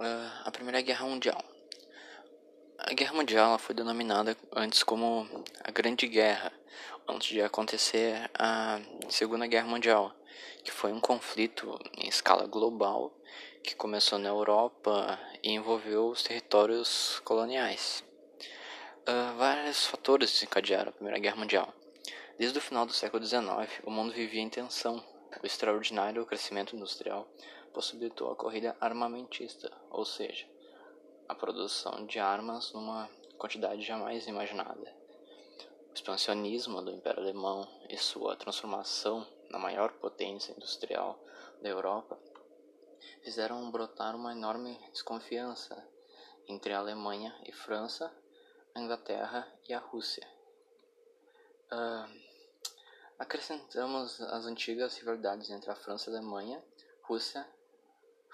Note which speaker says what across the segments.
Speaker 1: Uh, a Primeira Guerra Mundial. A Guerra Mundial foi denominada antes como a Grande Guerra, antes de acontecer a Segunda Guerra Mundial, que foi um conflito em escala global que começou na Europa e envolveu os territórios coloniais. Uh, vários fatores desencadearam a Primeira Guerra Mundial. Desde o final do século XIX, o mundo vivia em tensão. O extraordinário crescimento industrial possibilitou a corrida armamentista, ou seja, a produção de armas numa quantidade jamais imaginada. O expansionismo do Império Alemão e sua transformação na maior potência industrial da Europa fizeram brotar uma enorme desconfiança entre a Alemanha e França, a Inglaterra e a Rússia. Uh, acrescentamos as antigas rivalidades entre a França e a Alemanha, Rússia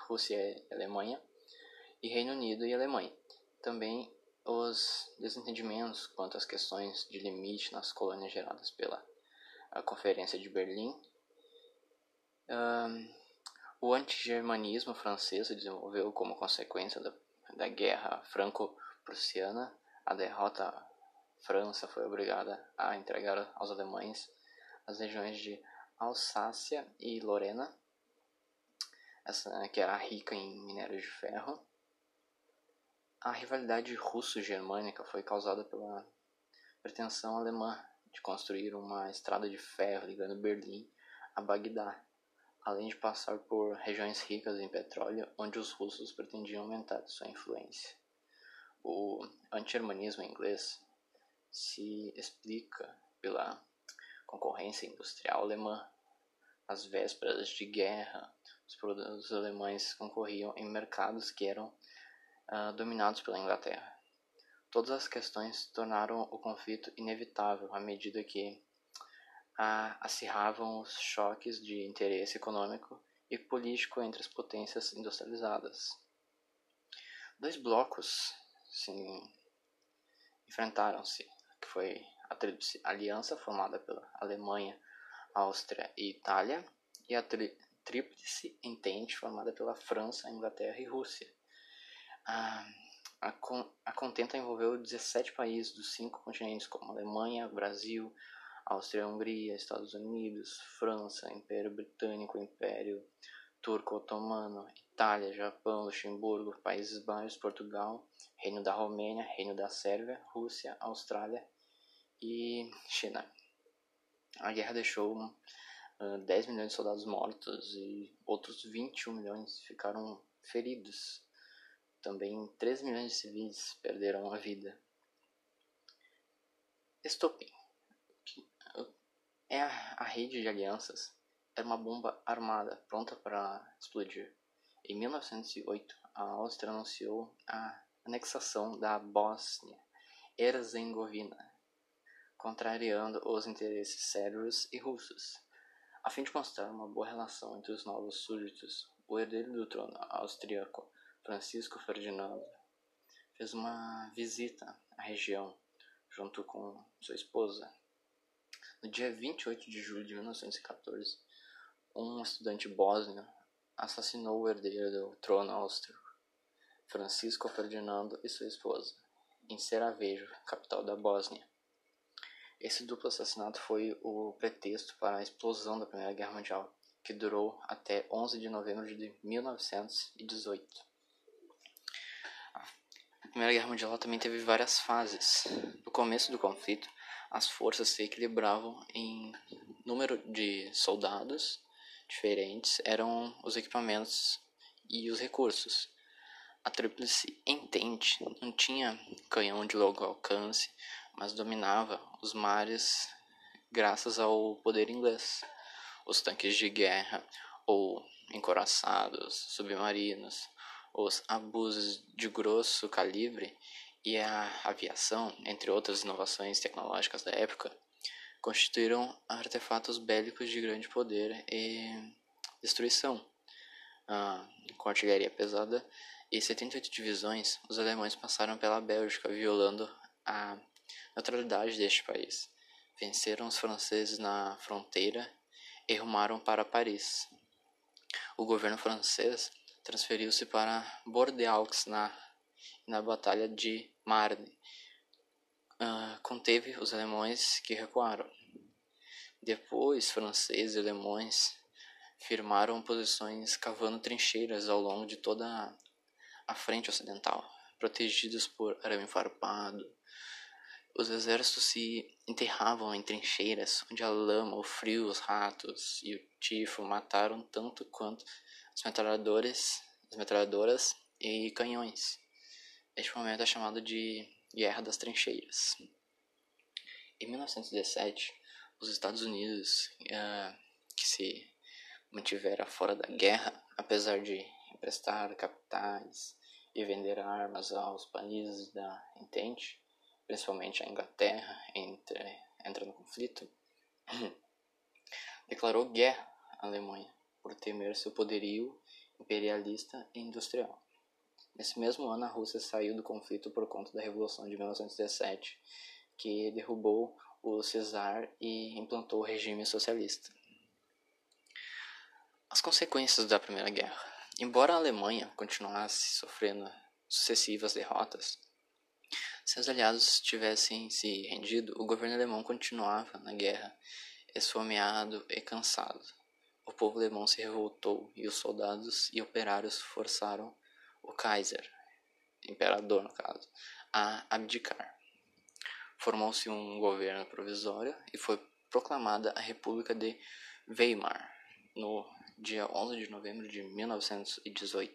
Speaker 1: Rússia e Alemanha, e Reino Unido e Alemanha. Também os desentendimentos quanto às questões de limite nas colônias geradas pela Conferência de Berlim. Um, o antigermanismo francês se desenvolveu como consequência da, da Guerra Franco-Prussiana. A derrota a França foi obrigada a entregar aos alemães as regiões de Alsácia e Lorena essa né, que era rica em minério de ferro. A rivalidade russo-germânica foi causada pela pretensão alemã de construir uma estrada de ferro ligando Berlim a Bagdá, além de passar por regiões ricas em petróleo onde os russos pretendiam aumentar sua influência. O anti-germanismo inglês se explica pela concorrência industrial alemã, as vésperas de guerra, os produtos alemães concorriam em mercados que eram uh, dominados pela Inglaterra. Todas as questões tornaram o conflito inevitável à medida que uh, acirravam os choques de interesse econômico e político entre as potências industrializadas. Dois blocos se enfrentaram-se, que foi a Tríplice Aliança formada pela Alemanha, Áustria e Itália, e a tríplice entente formada pela França, Inglaterra e Rússia. A, a, a contenta envolveu 17 países dos cinco continentes, como Alemanha, Brasil, Áustria, Hungria, Estados Unidos, França, Império Britânico, Império Turco-Otomano, Itália, Japão, Luxemburgo, Países Baixos, Portugal, Reino da Romênia, Reino da Sérvia, Rússia, Austrália e China. A guerra deixou 10 milhões de soldados mortos e outros 21 milhões ficaram feridos. Também 3 milhões de civis perderam a vida. Estopim é a, a rede de alianças era uma bomba armada pronta para explodir. Em 1908, a Áustria anunciou a anexação da Bósnia Herzegovina, contrariando os interesses sérvios e russos. A fim de mostrar uma boa relação entre os novos súditos, o herdeiro do trono austríaco, Francisco Ferdinando, fez uma visita à região junto com sua esposa. No dia 28 de julho de 1914, um estudante bósnio assassinou o herdeiro do trono austríaco, Francisco Ferdinando e sua esposa, em Sarajevo, capital da Bósnia. Esse duplo assassinato foi o pretexto para a explosão da Primeira Guerra Mundial, que durou até 11 de novembro de 1918. A Primeira Guerra Mundial também teve várias fases. No começo do conflito, as forças se equilibravam em número de soldados diferentes, eram os equipamentos e os recursos. A Tríplice Entente não tinha canhão de longo alcance, mas dominava os mares graças ao poder inglês. Os tanques de guerra, ou encoraçados, submarinos, os abusos de grosso calibre e a aviação, entre outras inovações tecnológicas da época, constituíram artefatos bélicos de grande poder e destruição. Ah, com artilharia pesada e 78 divisões, os alemães passaram pela Bélgica, violando a neutralidade deste país. Venceram os franceses na fronteira e rumaram para Paris. O governo francês transferiu-se para Bordeaux na, na Batalha de Marne. Uh, conteve os alemães que recuaram. Depois, franceses e alemães firmaram posições cavando trincheiras ao longo de toda a frente ocidental, protegidos por arame farpado. Os exércitos se enterravam em trincheiras onde a lama, o frio, os ratos e o tifo mataram tanto quanto as metralhadoras, as metralhadoras e canhões. Este momento é chamado de Guerra das Trincheiras. Em 1917, os Estados Unidos, uh, que se mantivera fora da guerra, apesar de emprestar capitais e vender armas aos países da Entente, principalmente a Inglaterra, entre, entra no conflito, declarou guerra à Alemanha por temer seu poderio imperialista e industrial. Nesse mesmo ano, a Rússia saiu do conflito por conta da Revolução de 1917, que derrubou o Czar e implantou o regime socialista. As consequências da Primeira Guerra. Embora a Alemanha continuasse sofrendo sucessivas derrotas, seus aliados tivessem se rendido, o governo alemão continuava na guerra, esfomeado e cansado. O povo alemão se revoltou e os soldados e operários forçaram o Kaiser, imperador no caso, a abdicar. Formou-se um governo provisório e foi proclamada a República de Weimar no dia 11 de novembro de 1918.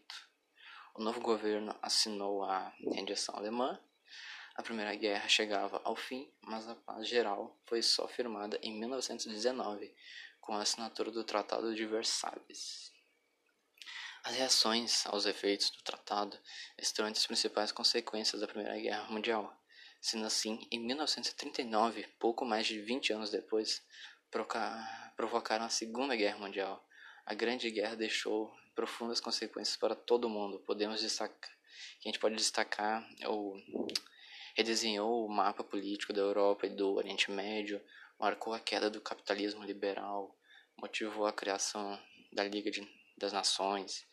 Speaker 1: O novo governo assinou a rendição alemã. A Primeira Guerra chegava ao fim, mas a paz geral foi só firmada em 1919, com a assinatura do Tratado de Versalhes. As reações aos efeitos do tratado estão entre as principais consequências da Primeira Guerra Mundial. Sendo assim, em 1939, pouco mais de 20 anos depois, provocaram a Segunda Guerra Mundial. A Grande Guerra deixou profundas consequências para todo mundo. Podemos destacar, a gente pode destacar ou redesenhou o mapa político da Europa e do Oriente Médio, marcou a queda do capitalismo liberal, motivou a criação da Liga de, das Nações,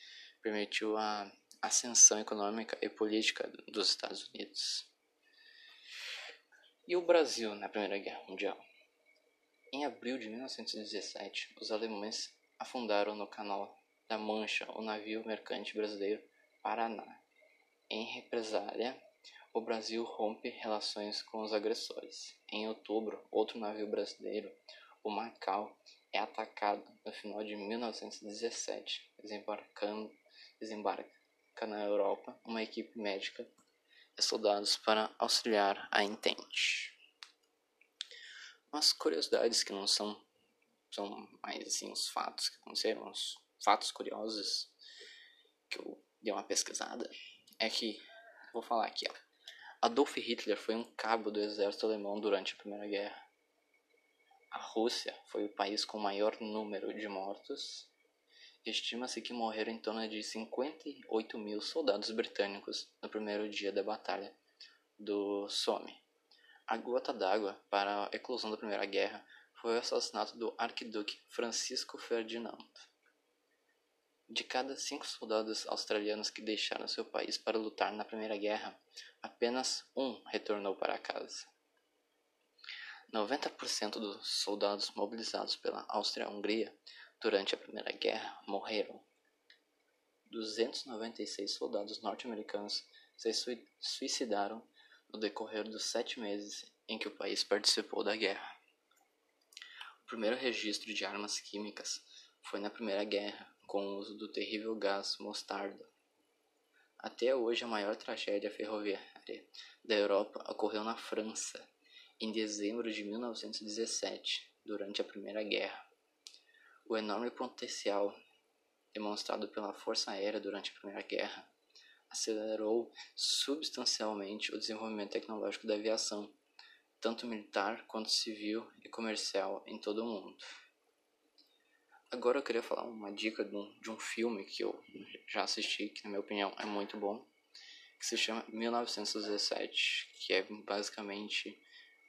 Speaker 1: permitiu a ascensão econômica e política dos Estados Unidos. E o Brasil na Primeira Guerra Mundial? Em abril de 1917, os alemães afundaram no Canal da Mancha o navio mercante brasileiro Paraná. Em represália, o Brasil rompe relações com os agressores. Em outubro, outro navio brasileiro, o Macau, é atacado no final de 1917, desembarcando desembarca na Europa uma equipe médica e soldados para auxiliar a Entente. Umas curiosidades que não são são mais assim os fatos que aconteceram, os fatos curiosos que eu dei uma pesquisada é que vou falar aqui, ó. Adolf Hitler foi um cabo do exército alemão durante a Primeira Guerra. A Rússia foi o país com maior número de mortos Estima-se que morreram em torno de 58 mil soldados britânicos no primeiro dia da Batalha do Somme. A gota d'água para a eclosão da Primeira Guerra foi o assassinato do arquiduque Francisco Ferdinando. De cada cinco soldados australianos que deixaram seu país para lutar na Primeira Guerra, apenas um retornou para casa. 90% dos soldados mobilizados pela Áustria-Hungria Durante a Primeira Guerra, morreram 296 soldados norte-americanos se suicidaram no decorrer dos sete meses em que o país participou da guerra. O primeiro registro de armas químicas foi na Primeira Guerra, com o uso do terrível gás mostarda. Até hoje, a maior tragédia ferroviária da Europa ocorreu na França, em dezembro de 1917, durante a Primeira Guerra. O enorme potencial demonstrado pela Força Aérea durante a Primeira Guerra acelerou substancialmente o desenvolvimento tecnológico da aviação, tanto militar quanto civil e comercial em todo o mundo. Agora eu queria falar uma dica de um, de um filme que eu já assisti, que na minha opinião é muito bom, que se chama 1917, que é basicamente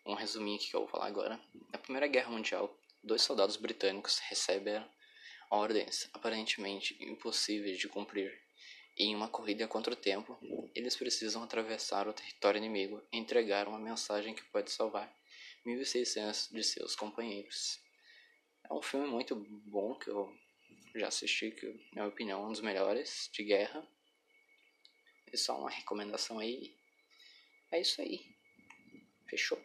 Speaker 1: um resuminho que eu vou falar agora. Na Primeira Guerra Mundial, dois soldados britânicos recebem ordens aparentemente impossíveis de cumprir Em uma corrida contra o tempo, eles precisam atravessar o território inimigo e entregar uma mensagem que pode salvar 1.600 de seus companheiros. É um filme muito bom que eu já assisti, que, na minha opinião, é um dos melhores de guerra. É só uma recomendação aí. É isso aí. Fechou?